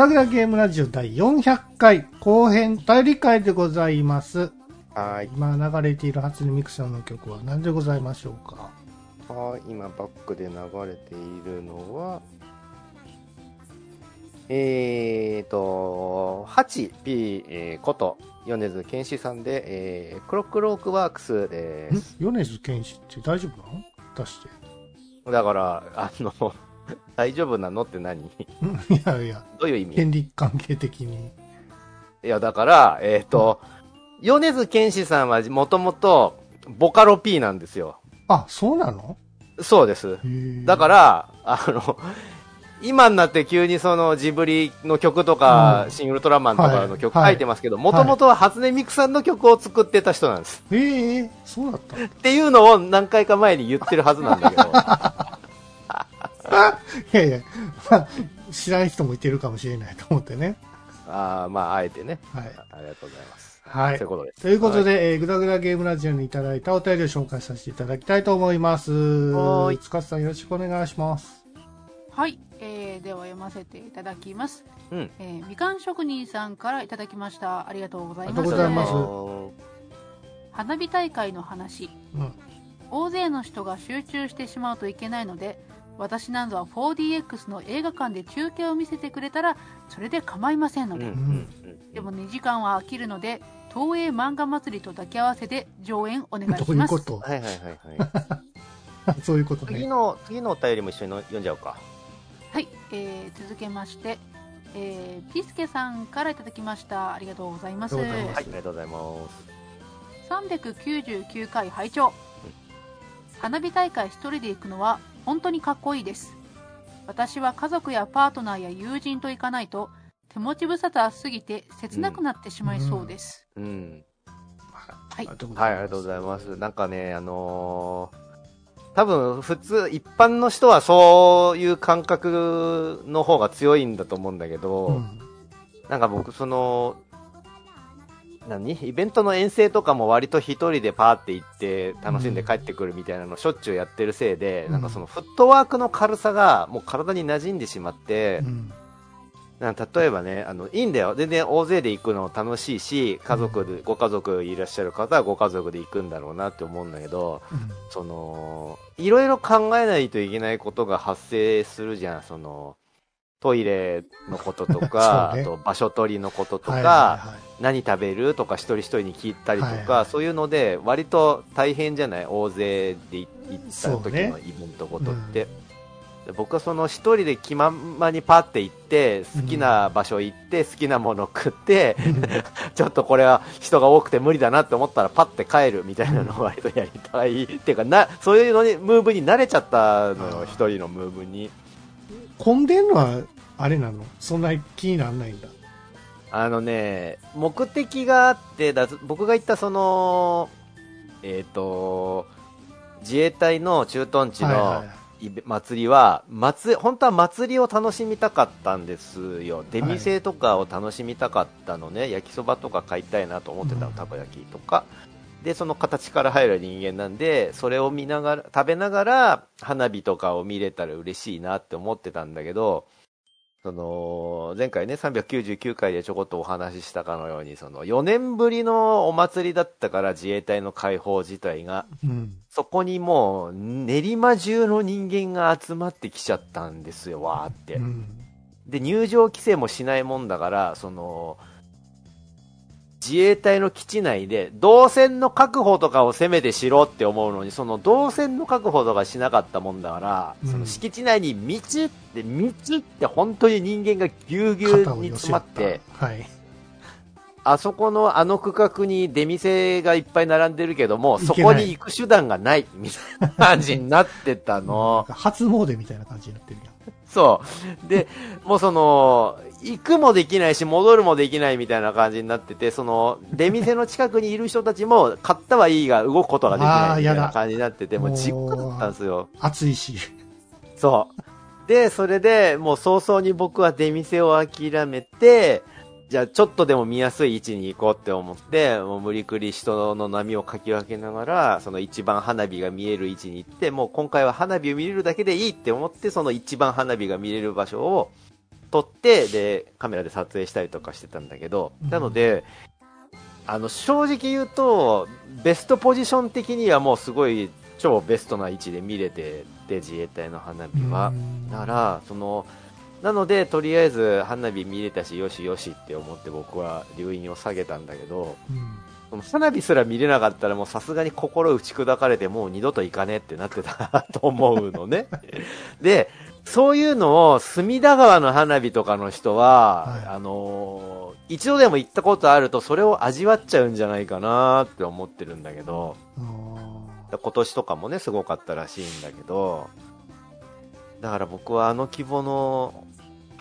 グラグラゲームラジオ第400回後編大理会でございます。はい。今流れている初音ミクさんの曲は何でございましょうか？はい。今、バックで流れているのは、えーと、8P、えーこと、米津玄師さんで、えークロックロークワークスでん？す。米津玄師って大丈夫なの？出して。だから、あの、大丈夫なのって何？ん いやいや、どういう意味？権利関係的に。いや、だから、えっ、と、米津玄師さんはもともと、ボカロ P なんですよ。あ、そうなの？そうです。だから、あの、今になって急にそのジブリの曲とか、うんシン・ウルトラマンとかの曲はい書いてますけど、もともとは初音ミクさんの曲を作ってた人なんです。ら。ええそうだったっていうのを何回か前に言ってるはずなんだけど、いやいや、まあ、知らん人もいてるかもしれないと思ってね。あーまあ、あえてね。はい。ありがとうございます。はいそういうことです。ということで、えーグダグダゲームラジオにいただいたお便りを紹介させていただきたいと思います。はーいつかさんよろしくお願いします。はい、えー、では読ませていただきます、うん。えーみかん職人さんからいただきましたありがとうございますありがとうございます花火大会の話うん。大勢の人が集中してしまうといけないので私などは 4DX の映画館で中継を見せてくれたらそれで構いませんのうん。うで、ん。うんでも2時間は飽きるので東映漫画祭りと抱き合わせで上演お願いどしますういうこと？はいはいはいはい。そういうことね。次の、次のお便りも一緒に読んじゃおうか。はい、えー続けまして、えーピスケさんからいただきましたありがとうございますありがとうございますはい、ありがとうございます。399回拝聴花火大会一人で行くのは本当にかっこいいです私は家族やパートナーや友人と行かないと手持ち無沙汰すぎて切なくなってしまいそうです、うん。はいありがとうごはい、ざいますありがとうございます。なんかね、あのー多分普通、一般の人はそういう感覚の方が強いんだと思うんだけど、うん。なんか僕、その、何？イベントの遠征とかも割と一人でパーって行って楽しんで帰ってくるみたいなのしょっちゅうやってるせいで、うんなんかそのフットワークの軽さがもう体に馴染んでしまってう、ん。な例えばね、あの、いいんだよ。全然大勢で行くの楽しいし、家族で、ご家族いらっしゃる方はご家族で行くんだろうなって思うんだけど、うんその、いろいろ考えないといけないことが発生するじゃん。その、トイレのこととか、ね。あと場所取りのこととか、はいは何食べるとか一人一人に聞いたりとか、はいはい。そういうので割と大変じゃない？大勢で行った時のイベントごとって、で僕はその一人で気まんまにパッて行って好きな場所行って、好きなもの食っていはい。ちょっとこれは人が多くて無理だなって思ったらパッて帰るみたいなのを割とやりたい、っていうかなそういうのにムーブに慣れちゃったのよ一人のムーブに混んでんのは、あれなの？そんなに気にならないんだ。あのね、目的があって、だ僕が行ったその、えっ、と、自衛隊の駐屯地の祭りは、祭本当は祭りを楽しみたかったんですよ。出店とかを楽しみたかったのね、焼きそばとか買いたいなと思ってたの、うんたこ焼きとか。で、その形から入る人間なんで、それを見ながら、食べながら花火とかを見れたら嬉しいなって思ってたんだけど、その、前回ね、399回でちょこっとお話ししたかのように、その、4年ぶりのお祭りだったから自衛隊の解放自体が、うん。そこにもう、練馬中の人間が集まってきちゃったんですよ、わーって。うん。で、入場規制もしないもんだから、その、自衛隊の基地内で、動線の確保とかをせめてしろって思うのに、その動線の確保とかしなかったもんだから、うんその敷地内に道って、道って本当に人間がぎゅうぎゅうに詰まって、た。はい。あそこのあの区画に出店がいっぱい並んでるけども、そこに行く手段がない、みたいな感じになってたの。初詣みたいな感じになってるやん。そう。で、もうその、行くもできないし、戻るもできないみたいな感じになってて、その、出店の近くにいる人たちも、買ったはいいが動くことができあないみたいな感じになってて、もう地獄だったんですよ。暑いし。そう。で、それで、もう早々に僕は出店を諦めて、じゃあちょっとでも見やすい位置に行こうって思って、もう無理くり人の波をかき分けながら、その一番花火が見える位置に行って、もう今回は花火を見れるだけでいいって思って、その一番花火が見れる場所を撮って、で、カメラで撮影したりとかしてたんだけど、うんなので、あの、正直言うと、ベストポジション的にはもうすごい超ベストな位置で見れてて、自衛隊の花火は。うんだから、その、なので、とりあえず花火見れたし、よしよしって思って僕は留飲を下げたんだけど、うん花火すら見れなかったらもうさすがに心打ち砕かれてもう二度と行かねえってなってたなと思うのね。で、そういうのを隅田川の花火とかの人は、はい。あのー一度でも行ったことあるとそれを味わっちゃうんじゃないかなって思ってるんだけど、あ今年とかもね、すごかったらしいんだけど、だから僕はあの規模の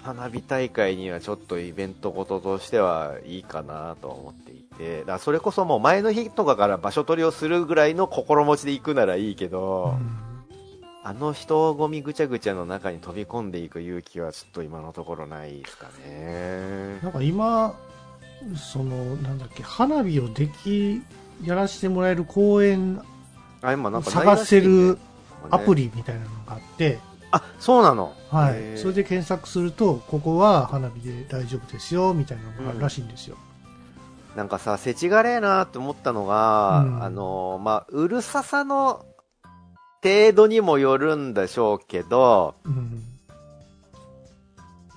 花火大会にはちょっとイベントごととしてはいいかなと思っていて、だからそれこそもう前の日とかから場所取りをするぐらいの心持ちで行くならいいけーど、うんあの人混みぐちゃぐちゃの中に飛び込んでいく勇気はちょっと今のところないですかね。なんか今、その、なんだっけ、花火をでき、やらせてもらえる公園あ、今なんか探せるアプ。リみたいなのがあって、あ、そうなの。はい。それで検索すると、ここは花火で大丈夫ですよ、みたいなのがあるらしいんですよ。なんかさ、せちがれえなって思ったのが、うんあの、まあ、うるささの程度にもよるんでしょうけど、うん。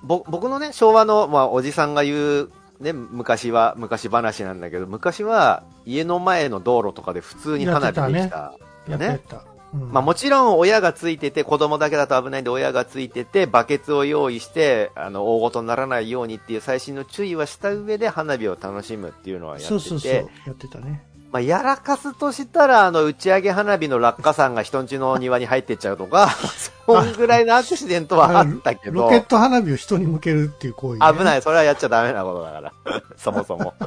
ぼ僕のね、昭和の、まあ、おじさんが言う、ね、昔は、昔話なんだけど、昔は家の前の道路とかで普通に花火できた。やったやった。うんまあもちろん親がついてて、子供だけだと危ないんで親がついてて、バケツを用意して、あの、大ごとにならないようにっていう最新の注意はした上で花火を楽しむっていうのはやってて、そうそうそう。やってたね。まあ、やらかすとしたら、あの、打ち上げ花火の落下傘が人んちの庭に入ってっちゃうとか、そんぐらいのアクシデントはあったけどロケ、ット花火を人に向けるっていう行為、ね。危ない。それはやっちゃダメなことだから。そもそも。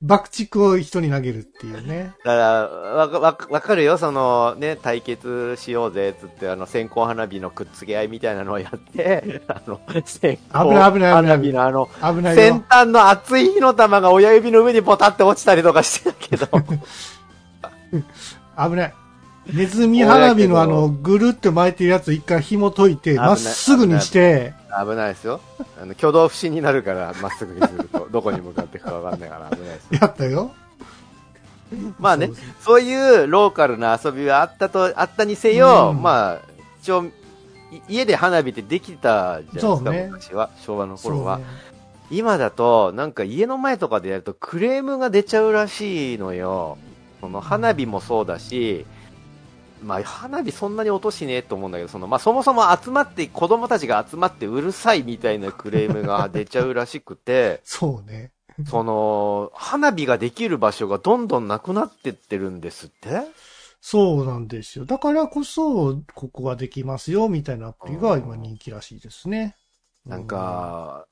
爆竹を人に投げるっていうね。だから、わか、わかわかるよ、その、ね、対決しようぜ、つって、あの、線香花火のくっつけ合いみたいなのをやって、あの、線香危ない危ない危ない花火のあの、先よ。端の熱い火の玉が親指の上にポタって落ちたりとかしてたけど、危ない。ネズミ花火のあの、ぐるって巻いてるやつ一回紐解いて、まっすぐにして、危ないですよ。あの、挙動不審になるから、まっすぐにすると、どこに向かっていくかわかんないから危ないですよ。やったよ。まあねそういうローカルな遊びはあったと、あったにせよ、うんまあ、一応、い家で花火ってできたじゃないですか、ね昔は、昭和の頃は。ね今だと、なんか家の前とかでやるとクレームが出ちゃうらしいのよ。その花火もそうだし、まあ花火そんなに音しねえと思うんだけど、そのまあそもそも集まって、子供たちが集まってうるさいみたいなクレームが出ちゃうらしくて、そうね。その、花火ができる場所がどんどんなくなってってるんですって？そうなんですよ。だからこそ、ここができますよ、みたいなアプリが今人気らしいですね。なんか、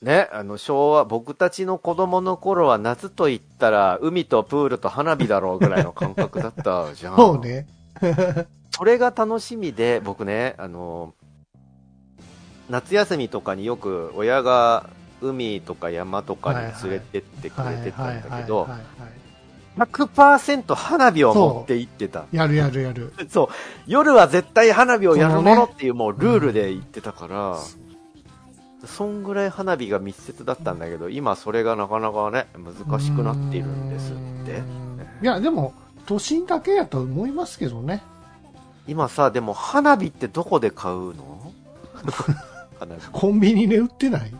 ね、あの、昭和、僕たちの子供の頃は夏と言ったら、海とプールと花火だろうぐらいの感覚だったじゃん。そうね。それが楽しみで、僕ね、あの、夏休みとかによく親が海とか山とかに連れてってくれてたんだけどはい、はいはいはい100%花火を持って行ってた。やるやるやる。そう。夜は絶対花火をやるものっていうもうルールで言ってたから、そんぐらい花火が密接だったんだけど、今それがなかなかね、難しくなっているんですってう。んいや、でも、都心だけやと思いますけどね。今さ、でも花火ってどこで買うの？コンビニで売ってない？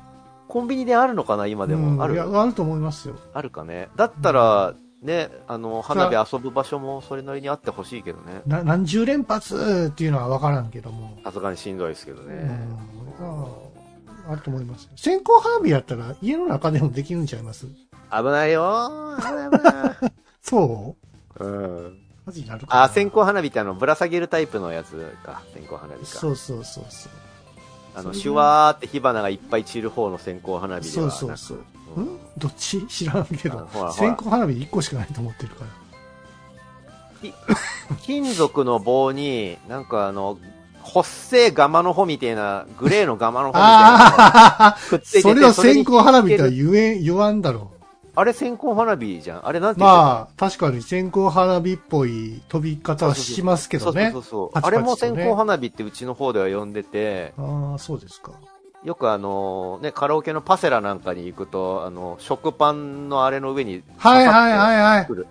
コンビニであるのかな今でも？ある？うんいや、あると思いますよ。あるかね。だったら、ね、あの、花火遊ぶ場所もそれなりにあってほしいけどね。な何十連発っていうのは分からんけども。さすがにしんどいですけどうね。んああると思いますよ。線香花火やったら家の中でもできるんちゃいます？危ないよ危ない危ない。そう？うん。マジになるかなあ、線香花火ってあの、ぶら下げるタイプのやつか。線香花火か。そうそうそうそう。あの、シュワーって火花がいっぱい散る方の線香花火でそうはそうそう。うんん？どっち？知らんけど。線香花火1個しかないと思ってるから。金属の棒に、なんかあの、ほっせーガマの穂みたいな、グレーのガマの穂みたいなくっついてて。それを線香花火とは言えん、言わんだろあれ線香花火じゃんあれなんう。て言まあ、確かに線香花火っぽい飛び方はしますけどねそう。そうそうあれも線香花火ってうちの方では呼んでて、ああ、そうですか。よくあの、ね、カラオケのパセラなんかに行くと、あの、食パンのあれの上にはいはいはいはい。くる。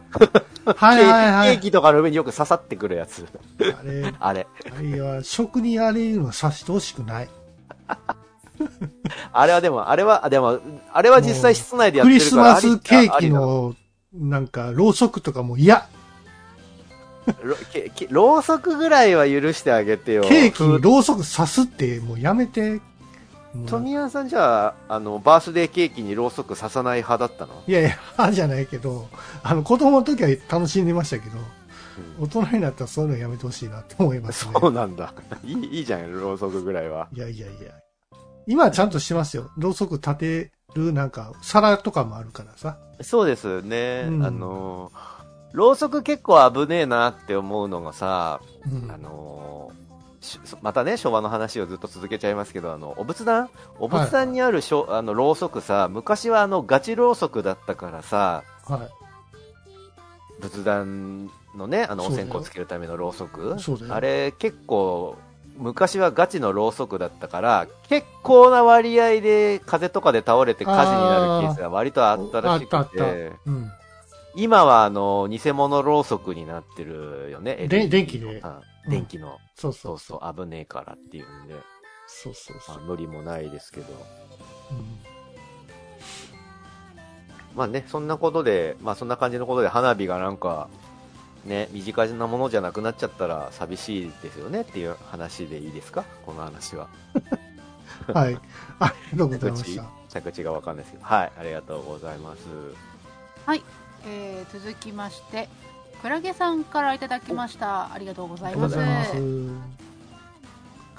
はいはいはい。ケーキとかの上によく刺さってくるやつ。あれ、あれ。あれは、食にあれいうのはさしてほしくない。あれはでも、あれは、あでも、あれは実際室内でやってクリスるからマスケーキの、なんか、ろうそくとかも嫌。ろけけろうそくぐらいは許してあげてよ。ケーキにろうそく刺すって、もうやめて。もう富谷さんじゃあ、あの、バースデーケーキにろうそく刺さない派だったの？いやいや、あじゃないけど、あの、子供の時は楽しんでましたけど、大人になったらそういうのやめてほしいなって思いますね。そうなんだ。いい、いいじゃん、ろうそくぐらいは。いやいやいや。今はちゃんとしてますよ。ろうそく立てる、なんか、皿とかもあるからさ。そうですね。うんあの、ろうそく結構危ねえなって思うのがさ、うん。あのしまたね、昭和の話をずっと続けちゃいますけど、あの、お仏壇？お仏壇にあるしょ、あの、ろうそくさ、昔はあの、ガチろうそくだったからさ、はい。仏壇のね、あの、お線香つけるためのろうそく？あれ、結構、昔はガチのろうそくだったから、結構な割合で風とかで倒れて火事になるケースが割とあったらしくて、うん。今はあの、偽物ろうそくになってるよね。で電気であ電気の。そうそそううそう、危ねえからっていうんで、そうそうそう。まあ、無理もないですけど。うんまあね、そんなことで、まあそんな感じのことで花火がなんか、ね、身近なものじゃなくなっちゃったら寂しいですよねっていう話でいいですか？この話は。はい。ありがとうございま着地した。、着地がわかんないですけど。はい、ありがとうございます。えー続きましてクラゲさんからいただきましたありがとうございます。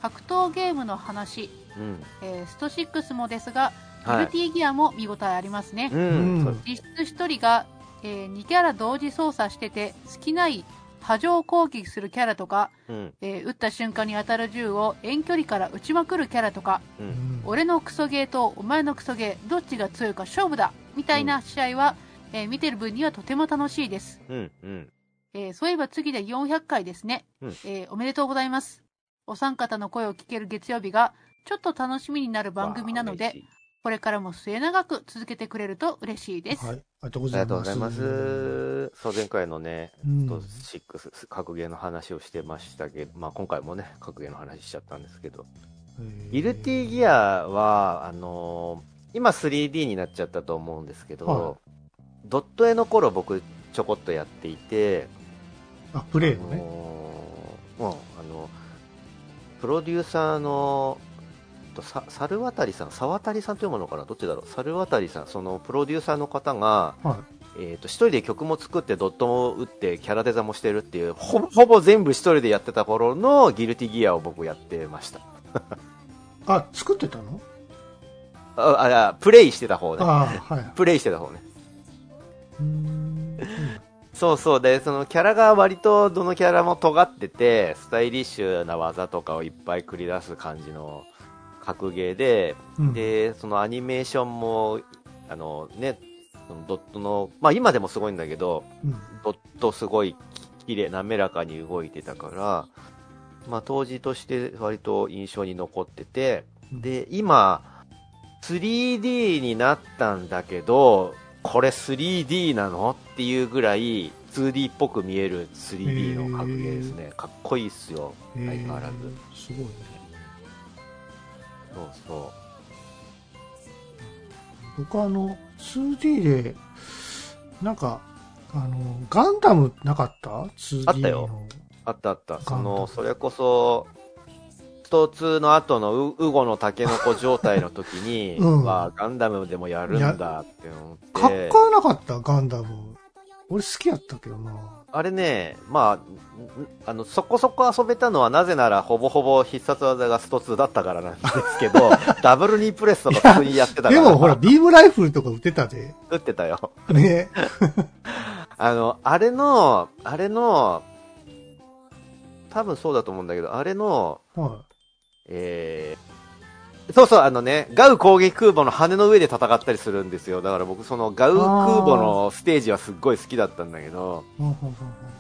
格闘ゲームの話、うん。えースト6もですが、はいギルティーギアも見応えありますね、うん。実質1人が、え2キャラ同時操作してて好きない波状攻撃するキャラとか、うん。えー撃った瞬間に当たる銃を遠距離から撃ちまくるキャラとかう。うんん俺のクソゲーとお前のクソゲーどっちが強いか勝負だみたいな試合は、えー見てる分にはとても楽しいです、うん。うん。えーそういえば次で400回ですね、うんえーおめでとうございますお三方の声を聞ける月曜日がちょっと楽しみになる番組なのでこれからも末永く続けてくれると嬉しいです、はい。ありがとうごありがとうざいます。ございます。そう、前回のね、うんと6、格ゲーの話をしてましたけど、まあ今回もね、格ゲーの話しちゃったんですけど、ギルティギアは、あのー今 3D になっちゃったと思うんですけど、はドット絵の頃僕ちょこっとやっていて、あ、プレイのあね。のーうん、あの、プロデューサーの、とさ猿渡さん、沢渡さんというものかな？どっちだろう？猿渡さん、そのプロデューサーの方が、はえっ、と、一人で曲も作って、ドットも打って、キャラデザもしてるっていう、ほぼほぼ全部一人でやってた頃のギルティギアを僕やってました。い。あ、作ってたの？あ、あ、プレイしてた方ね。あはい。プレイしてた方ね。そうそう。で、そのキャラが割とどのキャラも尖ってて、スタイリッシュな技とかをいっぱい繰り出す感じの格ゲーで、うんで、そのアニメーションも、あのね、そのドットの、まあ今でもすごいんだけど、うんドットすごいきれい、滑らかに動いてたから、まあ当時として割と印象に残ってて、で、今、3D になったんだけど、これ 3D なのっていうぐらい 2D っぽく見える 3D の格ゲーですね。かっこいいっすよ。相変わらず。すごいね。そうそ僕はあの、2D で、なんか、あの、ガンダムなかった ?2D の。あったよう。あったあった。その、それこそ、スト2の後のウウゴのタケノコ状態の時に、うんはガンダムでもやるんだって思って。かっこよなかった？ガンダム。俺好きやったけどな。あれね、まあ、んあの、そこそこ遊べたのはなぜならほぼほぼ必殺技がスト2だったからなんですけど、ダブルニープレスとか普通にやってたから。でもほら、ビームライフルとか撃ってたで。打ってたよ。ね。あの、あれの、あれの、多分そうだと思うんだけど、あれの、はえー、そうそう、あのね、ガウ攻撃空母の羽の上で戦ったりするんですよ。だから僕、そのガウ空母のステージはすっごい好きだったんだけど、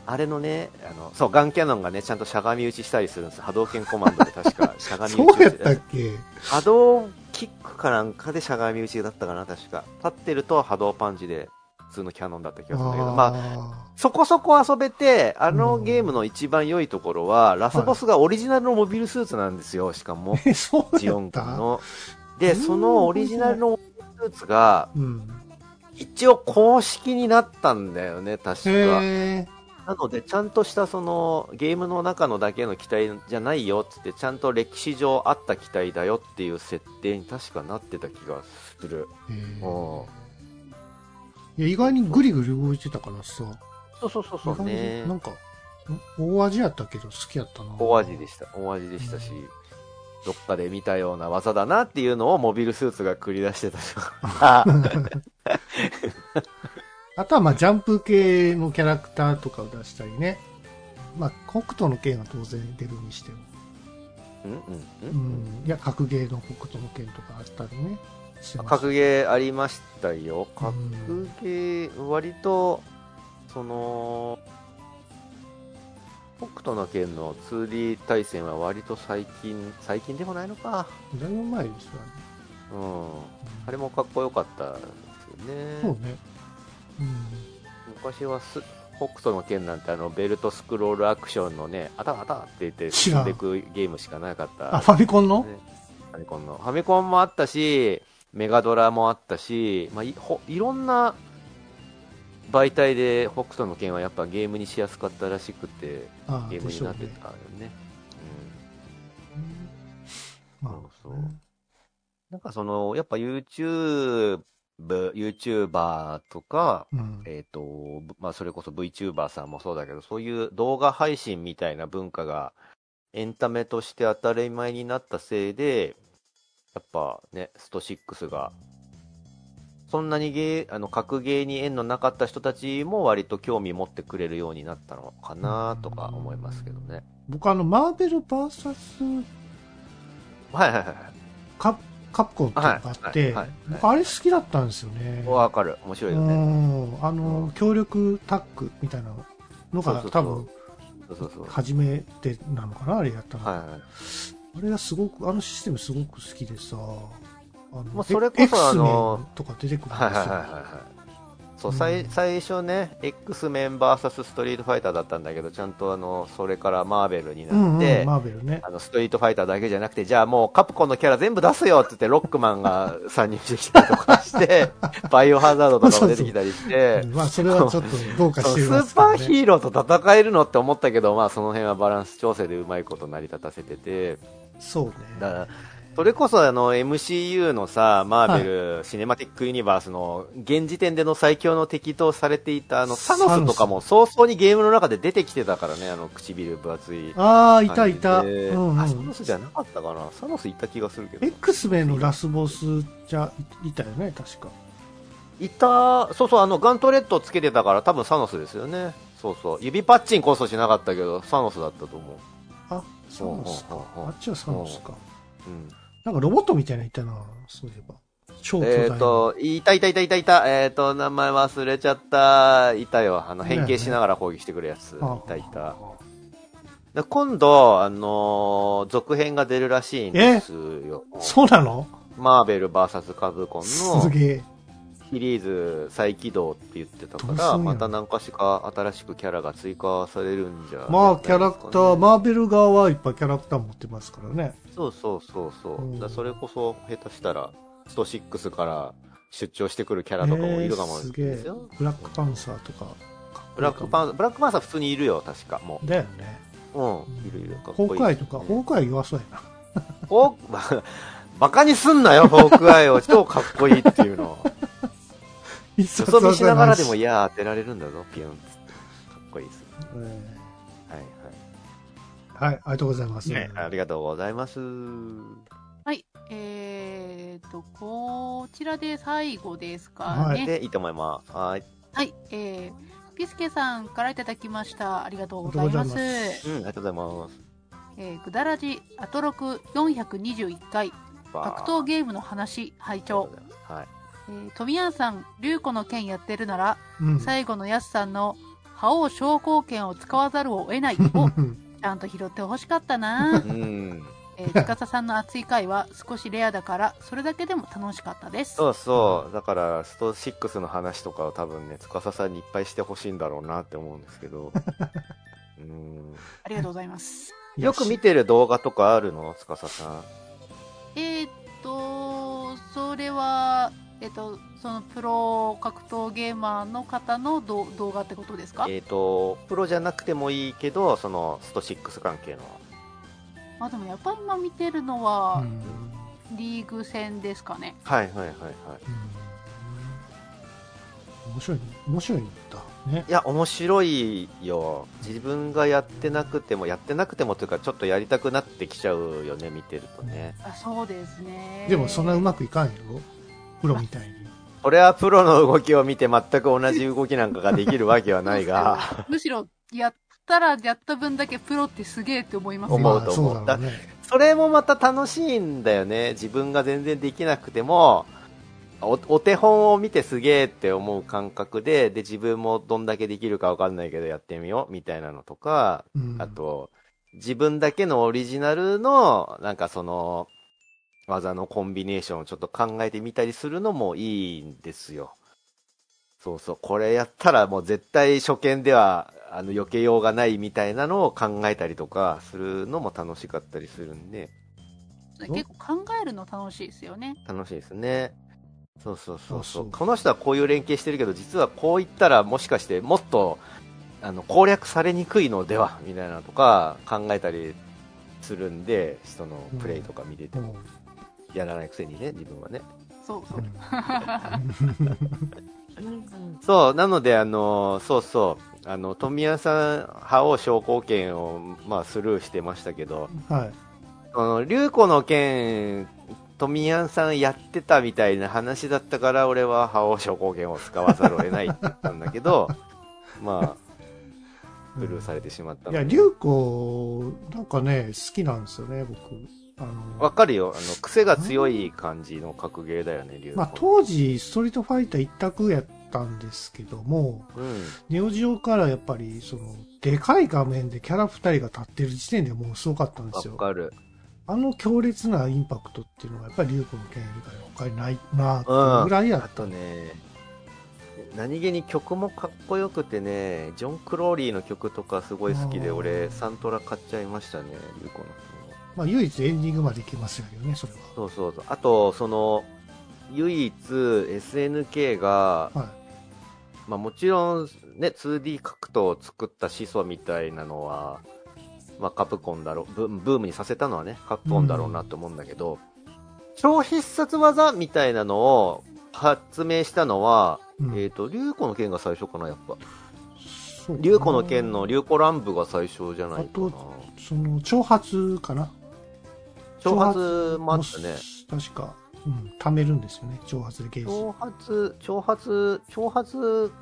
あれのね、あの、そう、ガンキャノンがね、ちゃんとしゃがみ打ちしたりするんです。波動拳コマンドで確か しゃがみ打ちそうやったっけ？波動キックかなんかでしゃがみ打ちだったかな、確か。立ってると波動パンチで普通のキャノンだった気がするんだけど、まあ、あそこそこ遊べて、あのゲームの一番良いところは、ラスボスがオリジナルのモビルスーツなんですよ、しかも。ジオン君の。で、そのオリジナルのモビルスーツが、うん。一応公式になったんだよね、確か。なので、ちゃんとしたそのゲームの中のだけの機体じゃないよっつって、ちゃんと歴史上あった機体だよっていう設定に確かなってた気がする。うんいや意外にグリグリ動いてたからさ。そうそうそうそうね。なんか、ん大味やったけど好きやったな。大味でした。大味でしたし、どっかで見たような技だなっていうのをモビルスーツが繰り出してたりとか。あとはまあジャンプ系のキャラクターとかを出したりね。まあ北斗の剣は当然出るにしても。うん。いや、格ゲーの北斗の剣とかあったりね。格ゲーありましたよ。格うんゲー、割と、その、北斗の剣の 2D 対戦は割と最近、最近でもないのか。だいぶ前ですよね。うん。あれもかっこよかったですよね。そうね。うん。昔はす北斗の剣なんてあのベルトスクロールアクションのね、あたあたって言って知らん進んでいくゲームしかなかった。あ、ファミコンの？ねファミコンの。ファミコンもあったし、メガドラもあったし、まあ、いほいろんな媒体で北斗の剣はやっぱゲームにしやすかったらしくて、あゲームに。なってたよね。まあそうそうなんかその、やっぱ YouTube、YouTuber とか、うん。えっ、と、まあそれこそ VTuber さんもそうだけど、そういう動画配信みたいな文化がエンタメとして当たり前になったせいで、やっぱね、スト6が、そんなにゲー、あの、格ゲーに縁のなかった人たちも割と興味持ってくれるようになったのかなとか思いますけどね。僕あの、マーベル VS はいはいはいカカプコンっていうのがあって、はいはいはい僕あれ好きだったんですよね。はい。わかる。面白いようね。ん。あの、協力タッグみたいなのが多分。初めてなのかな、あれやったの。はいはい。あれがすごく、あのシステムすごく好きでさ、あの、それこそあのとか出てくるんですよ。そう、うん最最初ね、X メン VS ストリートファイターだったんだけど、ちゃんとあの、それからマーベルになって、マーベルね。あの、ストリートファイターだけじゃなくて、じゃあもうカプコンのキャラ全部出すよって言って、ロックマンが参入してきたりとかして、バイオハザードとかも出てきたりして、まあ、それはちょっとどうかしてそうスー。パーヒーローと戦えるのって思ったけど、まあその辺はバランス調整でうまいこと成り立たせてて、そうね。だから、それこそあの MCU のさ、マーベル、シネマティックユニバースの現時点での最強の敵とされていたあのサノスとかも早々にゲームの中で出てきてたからね、あの唇分厚い。ああ、いたいた。うんうあ、サノん。スじゃなかったかな？サノスいた気がするけど。X メンのラスボスじゃいいたよね、確か。いた、そうそう、あの、ガントレットつけてたから多分サノスですよね。そうそう。指パッチンこそしなかったけど、サノスだったと思う。あ、サノスかあっちはサノスか。うん。なんかロボットみたいなのいたな、そういえば。超巨大な。えっ、と、いたいたいたいたいた、えっ、と、名前忘れちゃった、いたよ。あの、変形しながら攻撃してくるやつ。いあたいた。で今度、あのー続編が出るらしいんですよ。そうなの？マーベル VS カブコンすのげえ。シリーズ再起動って言ってたから、また何かしか新しくキャラが追加されるんじゃ、まあ、キャラクター、まマーベル側はいっぱいキャラクター持ってますからね。そうそうそうそう。うんだそれこそ、下手したら、スト6から出張してくるキャラとかもいるかもしれないですよ。。ブラックパンサーとか。ブラックパン、ブラックパンサー普通にいるよ、確か。もだよね。う。うん、いるいる。かっこいいホークアイとか、ホークアイ弱そうやな。ホーク、バ バカにすんなよ、フォークアイを。超かっこいいっていうの。必よそ見しながらでも、いいやー当てられるんだぞ、ピュンっつって。かっこいいです。えはいーはい、ありがとうございます。はい。ね、ありがとうございます。はい。えーと、こちらで最後ですかはいね。で、いいと思います。はい。はい。えー、ピスケさんからいただきました。ありがとうございます。ありがとうございうん、ありがとうございます。えー、ぐだらじアトロク421回格闘ゲームの話拝聴、はい。えー、富谷さん竜子の剣やってるなら、うん。最後のやすさんの覇王昇降剣を使わざるを得ないをちゃんと拾ってほしかったなうん。えー、司さんの熱い回は少しレアだから、それだけでも楽しかったです。そうそう。だから、スト6の話とかを多分ね、司さんにいっぱいしてほしいんだろうなって思うんですけど。うんありがとうございます。よく見てる動画とかあるの？司さん。えーっと、それは、えっと、そのプロ格闘ゲーマーの方の動動画ってことですか？えっ、と、プロじゃなくてもいいけど、その、スト6関係の。あ、でもやっぱり今見てるのうは、んリーグ戦ですかね。はいはいはいはい。うん面白い、面白いんだ。ね。いや、面白いよ。自分がやってなくても、やってなくてもというか、ちょっとやりたくなってきちゃうよね、見てるとね。あそうですね。でもそんなうまくいかんよ。プロみたいに。これはプロの動きを見て全く同じ動きなんかができるわけはないが、むしろ、やったらやった分だけプロってすげえって思いますよ。思うと思うまね。それもまた楽しいんだよね。自分が全然できなくても、おお手本を見てすげえって思う感覚で、で、自分もどんだけできるかわかんないけどやってみようみたいなのとか、うんあ、と、自分だけのオリジナルの、なんかその、技のコンビネーションをちょっと考えてみたりするのもいいんですよ。そうそう、これやったらもう絶対初見では、あの、避けようがないみたいなのを考えたりとかするのも楽しかったりするんで、結構考えるの楽しいですよね。楽しいですね。そうそうそうそそう。この人はこういう連携してるけど、実はこう言ったらもしかしてもっと、あの、攻略されにくいのではみたいなのとか考えたりするんで、人のプレイとか見てても、うんやらないくせにね、自分はね。そうそう。そう、なので、あの、そうそう、あの、富谷さん、覇王昇降拳を、まあ、スルーしてましたけど、はい。この、竜子の剣、富谷さんやってたみたいな話だったから、俺は覇王昇降拳を使わざるを得ないって言ったんだけど、まあ、スルーされてしまったいや、ので。竜子、なんかね、好きなんですよね、僕。あの、わかるよ。あの、癖が強い感じの格ゲーだよね、竜子。まあ、当時、ストリートファイター一択やったんですけども、うん。ネオジオからやっぱり、その、でかい画面でキャラ二人が立ってる時点でもうすごかったんですよ。わかる。あの強烈なインパクトっていうのは、やっぱり竜子の剣以外他にないなっていうぐらいやあとね、何気に曲もかっこよくてね、ジョン・クローリーの曲とかすごい好きで、俺、サントラ買っちゃいましたね、リュウコの。まあ、唯一エンディングまでいけますよね、それは。そうそうそう。あと、その、唯一 SNK が、はまあもちろんね、2D 格闘を作った始祖みたいなのは、まあカプコンだろう、ブブームにさせたのはね、カプコンだろうなと思うんだけど、超必殺技みたいなのを発明したのは、うんえっ、と、竜子の剣が最初かな、やっぱ。竜子の剣の竜子乱舞が最初じゃないかな。その、挑発かな挑発もあったね。確か、うん、貯めるんですよね、挑発でゲージ。挑発、挑発、挑発、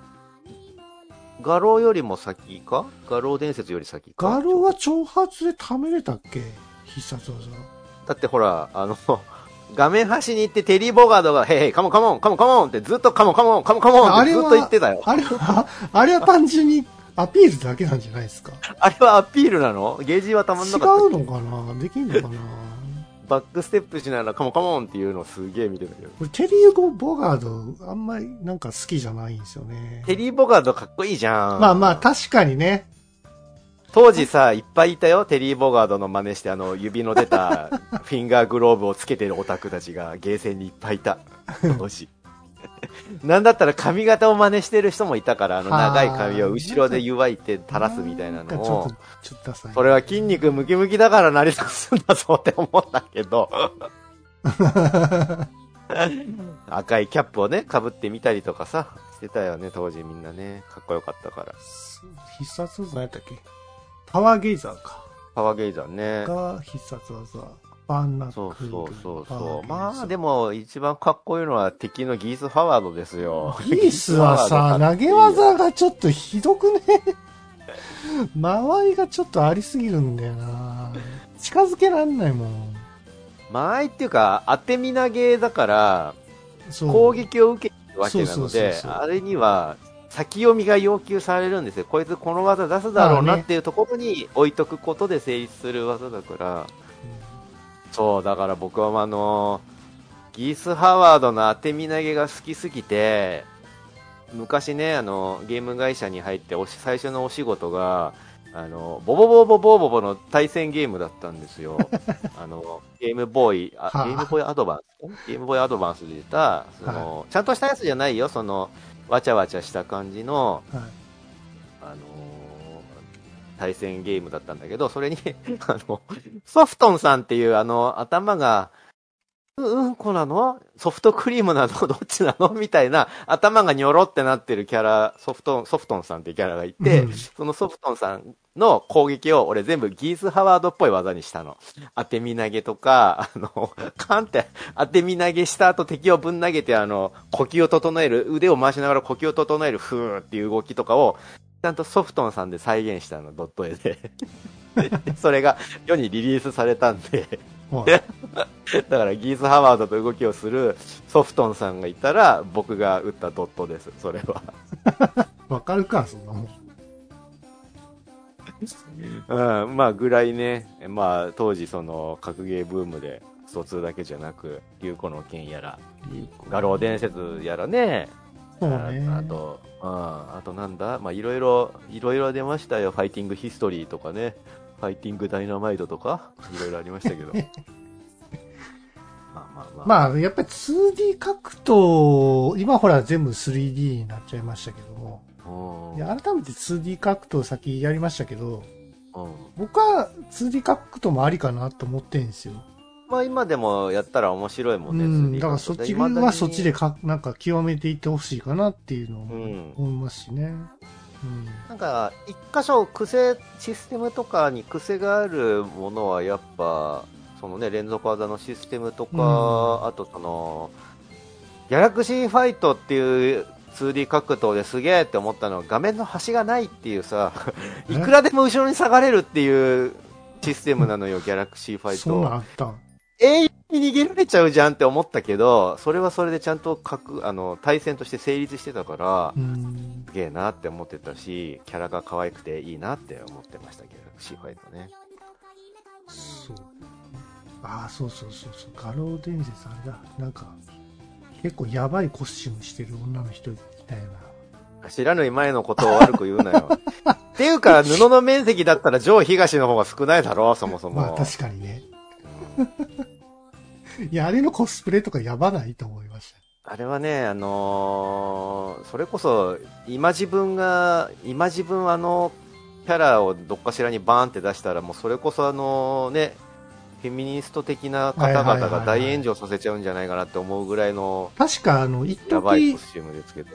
画廊よりも先か？画廊伝説より先か？ガロは挑発で貯めれたっけ？必殺技。だってほら、あの、画面端に行ってテリー・ボガードが、へいへい、カモンカモン、カモンカモンってずっとカモンカモン、カモンカモンってずっと言ってたよ。あれは、あれは単純にアピールだけなんじゃないですか？あれはアピールなの？ゲージはたまん違なかったうのかな？できんのかな？バックステップしながらカモンカモンっていうのをすげえ見てたけど。これテリー・ゴボガード、あんまりなんか好きじゃないんですよね。テリー・ボガードかっこいいじゃん。まあまあ、確かにね。当時さ、いっぱいいたよ。テリー・ボガードの真似して、あの、指の出たフィンガーグローブをつけてるオタクたちがゲーセンにいっぱいいた。当時。なんだったら髪型を真似してる人もいたから、あの長い髪を後ろで湯わいて垂らすみたいなのを。それは筋肉ムキムキだから成り立つんだぞって思ったけど、赤いキャップをね、被ってみたりとかさ、してたよね、当時みんなね。かっこよかったから。必殺技何やったっけ？パワーゲイザーか。パワーゲイザーね。が必殺技。バンナックそうそうそうそう。まあも。でも、一番かっこいいのは敵のギース・ファワードですよ。ギースはさ、投げ技がちょっとひどくね 周りがちょっとありすぎるんだよな近づけらんないもん。間合いっていうか、当て身投げだから。攻撃を受けてるわけなので、あれには、先読みが要求されるんですよ。こいつこの技出すだろうなっていうところに置いとくことで成立する技だから、そう、だから僕はあの、ギース・ハワードの当て身投げが好きすぎて、昔ね、あの、ゲーム会社に入っておし、最初のお仕事が、あの、ボボボボボボボの対戦ゲームだったんですよ。あの、ゲームボーイ、ゲームボーイアドバンス？ゲームボーイアドバンスで出た、その、ちゃんとしたやつじゃないよ、その、わちゃわちゃした感じの、はい。あのー対戦ゲームだったんだけど、それに、あの、ソフトンさんっていう、あの、頭が、ううんこなの？ソフトクリームなの？どっちなの？みたいな、頭がニョロってなってるキャラ、ソフトン、ソフトンさんっていうキャラがいて、うん。そのソフトンさんの攻撃を俺全部ギース・ハワードっぽい技にしたの。当て身投げとか、あの、カンって当て身投げした後敵をぶん投げて、あの、呼吸を整える、腕を回しながら呼吸を整える、ふーっていう動きとかを、ちゃんとソフトンさんで再現したの、ドット絵で。で それが世にリリースされたんで、はい だからギース・ハワードと動きをするソフトンさんがいたら、僕が打ったドットです、それは。わかるか、そんなもん。うん、まあぐらいね、まあ当時その格ゲーブームで、スト2だけじゃなく、流行の剣やら、画廊伝説やらね、そうね。ああと、うん、あとなんだ、まあいろいろ、いろいろ出ましたよ。ファイティングヒストリーとかね、ファイティングダイナマイトとか、いろいろありましたけど。まあまあまあ。まあ、やっぱり 2D 格闘、今ほら全部 3D になっちゃいましたけども、うんいや改めて 2D 格闘先やりましたけど、うん僕は 2D 格闘もありかなと思ってんですよ。まあ今でもやったら面白いもね、うん。ん、2D だからそっちはそっちでか、なんか極めていってほしいかなっていうのをうん。思いますしね。うん。なんか、一箇所癖、システムとかに癖があるものはやっぱ、そのね、連続技のシステムとか、うん。あとその、ギャラクシーファイトっていう 2D 格闘ですげえって思ったのは画面の端がないっていうさ、え？いくらでも後ろに下がれるっていうシステムなのよ、ギャラクシーファイト。そんなん永遠に逃げられちゃうじゃんって思ったけど、それはそれでちゃんと格、あの、対戦として成立してたから、うん。すげえなって思ってたし、キャラが可愛くていいなって思ってました、ギャラクシーファイトね。そう。ああ、そうそうそうそう。画廊伝説あれだ。なんか、結構やばいコスチュームしてる女の人いたよな。知らぬ前のことを悪く言うなよ。っていうか、布の面積だったら上東の方が少ないだろ、そもそも。まあ確かにね。うんいや、あれのコスプレとかやばないと思いました。あれはね、あのーそれこそ、今自分が、今自分あのキャラをどっかしらにバーンって出したら、もうそれこそあのね、フェミニスト的な方々が大炎上させちゃうんじゃないかなって思うぐらいの確か、あの、一やばい時コスチュームですけど、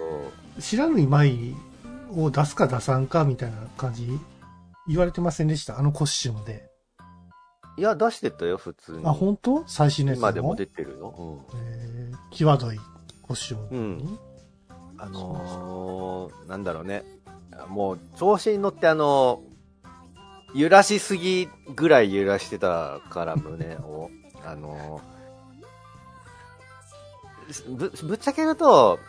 知らぬ舞を出すか出さんかみたいな感じ言われてませんでした？あのコスチュームで。いや、出してたよ、普通に。あ、本当？最新のやつ今でも出てるよ。うんえー、際どいコスチューム。うんあのー、なんだろうね。もう、調子に乗ってあの揺らしすぎぐらい揺らしてたから、胸を。あのーぶ、ぶっちゃけ言うと、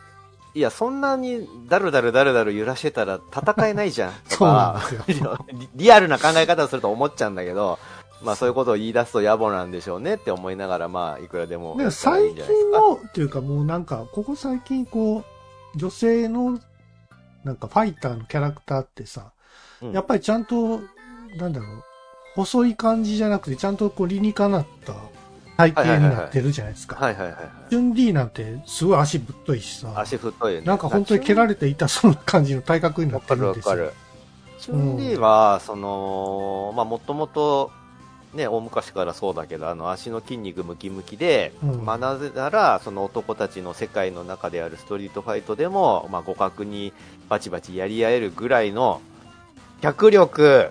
いや、そんなにだるだるだるだる揺らしてたら戦えないじゃん。と そうなんかですよ。リリアルな考え方をすると思っちゃうんだけど、まあそういうことを言い出すと野暮なんでしょうねって思いながら、まあいくらでもいいですか。近の、っていうかもうなんか、ここ最近こう、女性の、なんかファイターのキャラクターってさ、うんやっぱりちゃんと、なんだろう、細い感じじゃなくて、ちゃんとこう理にかなった体型になってるじゃないですか。はいはいはいはい。チュンリーなんてすごい足ぶっといしさ、足太いよね。なんか本当に蹴られて痛そうな感じの体格になわかってるんですよ。るわかる。チュンリーは、その、まあもともと、ね、大昔からそうだけど、あの足の筋肉ムキムキで、うんまあなぜなら、その男たちの世界の中であるストリートファイトでも、まあ互角にバチバチやり合えるぐらいの脚力、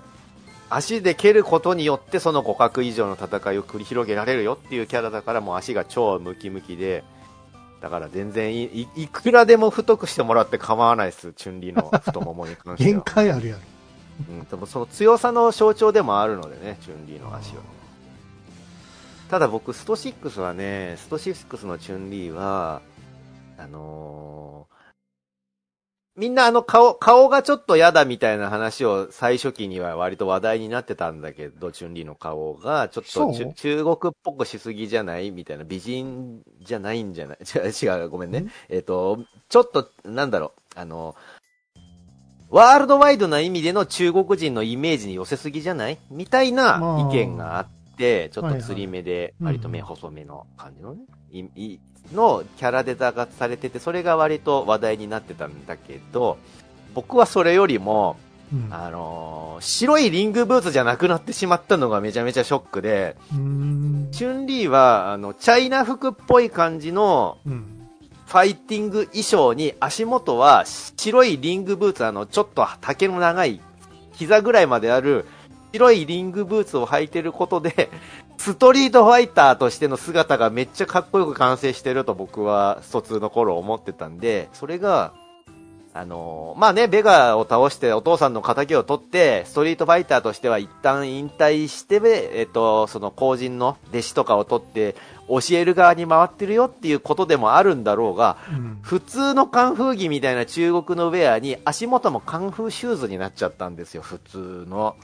足で蹴ることによってその互角以上の戦いを繰り広げられるよっていうキャラだからもう足が超ムキムキで、だから全然いいいくらでも太くしてもらって構わないです、チュンリーの太ももに関して限は。界あるやろ。うん、でもその強さの象徴でもあるのでね、チュンリーの足は。ただ僕、スト6はね、スト6のチュンリーは、あのーみんなあの顔、顔がちょっと嫌だみたいな話を最初期には割と話題になってたんだけど、チュンリーの顔がちょっと中国っぽくしすぎじゃないみたいな、美人じゃないんじゃない？違う、違う、ごめんねん？えっ、と、ちょっと、なんだろう、あの、ワールドワイドな意味での中国人のイメージに寄せすぎじゃない？みたいなまあ意見があって、ちょっと釣り目で、うん割と目細めの感じのね、いいのキャラデザがされてて、それが割と話題になってたんだけど、僕はそれよりも、うん。あのー白いリングブーツじゃなくなってしまったのがめちゃめちゃショックで。チュンリーは、あの、チャイナ服っぽい感じのうん。ファイティング衣装に足元は白いリングブーツ、あの、ちょっと丈の長い、膝ぐらいまである白いリングブーツを履いてることで、ストリートファイターとしての姿がめっちゃかっこよく完成してると僕は疎通の頃思ってたんで、それが、あのーまあね、ベガを倒してお父さんの仇を取って、ストリートファイターとしては一旦引退して、えっと、その後人の弟子とかを取って、教える側に回ってるよっていうことでもあるんだろうが、うん。普通のカンフー着みたいな中国のウェアに足元もカンフーシューズになっちゃったんですよ、普通の。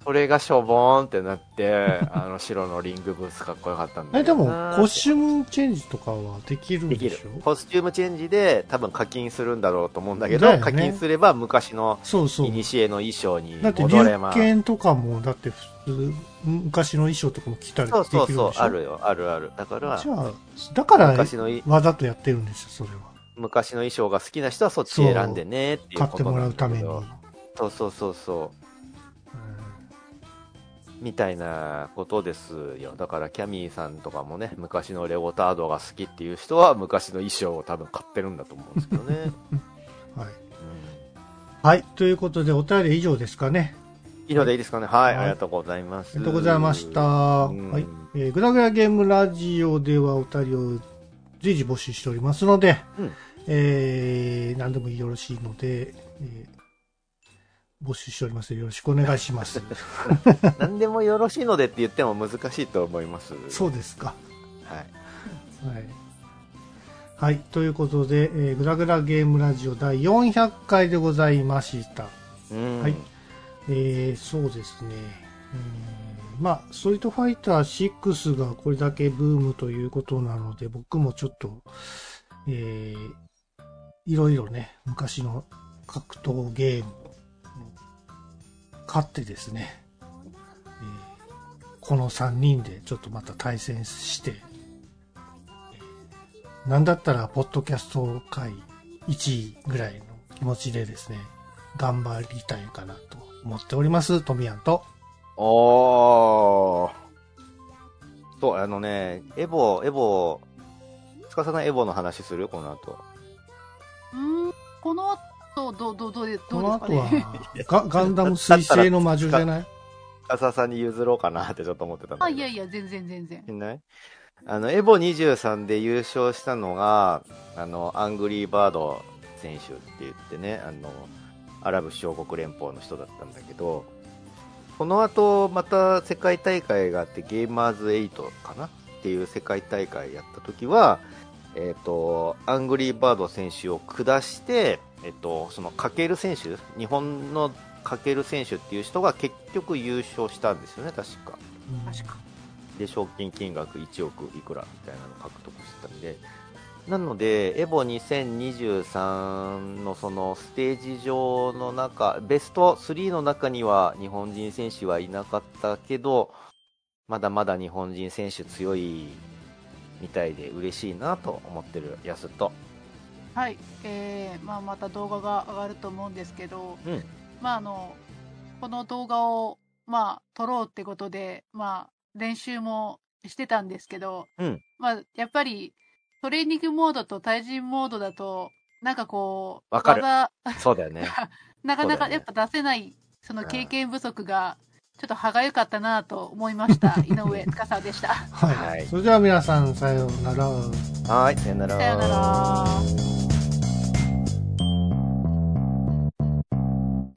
えーそれがしょぼーんってなって、あの白のリングブーツかっこよかったんだえ、でも、ココスチュームチェンジとかはできるんできるでしょ？コスチュームチェンジで多分課金するんだろうと思うんだけど、ね課金すれば昔のそうそう。イニシエの衣装にだって、戻れま龍剣とかも、だって普通、昔の衣装とかも着たりでそうきるでしょ？そうそう、あるよ、あるある。だからじ、ゃあ、だから、昔のい、わざとやってるんですよ、それは。昔の衣装が好きな人はそっち選んでねっていう買ってもらうために。そうそうそうそう。みたいなことですよ。だからキャミーさんとかもね、昔のレオタードが好きっていう人は昔の衣装を多分買ってるんだと思うんですけどね。う んはい。うんはい。ということで、お便り以上ですかね。以上でいいですかね。はい、はいありがとうございます。ありがとうございました。うんはい。えー、グラグラゲームラジオではお便りを随時募集しておりますので、うんえー、何でもよろしいので、えー募集しておりますよろしくお願いします。何でもよろしいのでって言っても難しいと思います。そうですか。はい。はい。はい。ということで、えーグラグラゲームラジオ第400回でございました。うん。はいえー、そうですね。うんまあ、ストリートファイター6がこれだけブームということなので、僕もちょっと、えー、いろいろね、昔の格闘ゲームを買ってですね、えーこの3人でちょっとまた対戦して、えーなんだったら、ポッドキャスト界1位ぐらいの気持ちでですね、頑張りたいかなと思っております、トミヤンと。おー。そう、あのね、エボ、エボ、つかさんエボの話する？この後。うーん、この後、どう、どう、どうどうですか後ね。は、ガガンダム水星の魔女じゃない？つかささんに譲ろうかなってちょっと思ってたんだあ、けど。いやいや、全然全然。しない？あの、エボ23で優勝したのが、あの、アングリーバード選手って言ってね、あの、アラブ首長国連邦の人だったんだけど、この後、また世界大会があって、ゲーマーズ8かな？っていう世界大会やった時は、えっ、と、アングリーバード選手を下して、えっ、と、その、かける選手、日本のかける選手っていう人が結局優勝したんですよね、確か。確か。で賞金金額1億いくらみたいなのを獲得してたんでなのでエボ2023のそのステージ上の中ベスト3の中には日本人選手はいなかったけどまだまだ日本人選手強いみたいで嬉しいなと思ってるやすと。はい。えー、まあ、また動画が上がると思うんですけど、うん。まあ、あの、この動画を、まあ、撮ろうってことで、まあ、練習もしてたんですけど、うん。まあ、やっぱり、トレーニングモードと対人モードだと、なんかこう、わかる。技、そうだよね。なかなかやっぱ出せない、その経験不足が、ちょっと歯がゆかったなと思いました。井上司でした。はい。はいそれでは皆さん、さようなら。はいさよならさよなら。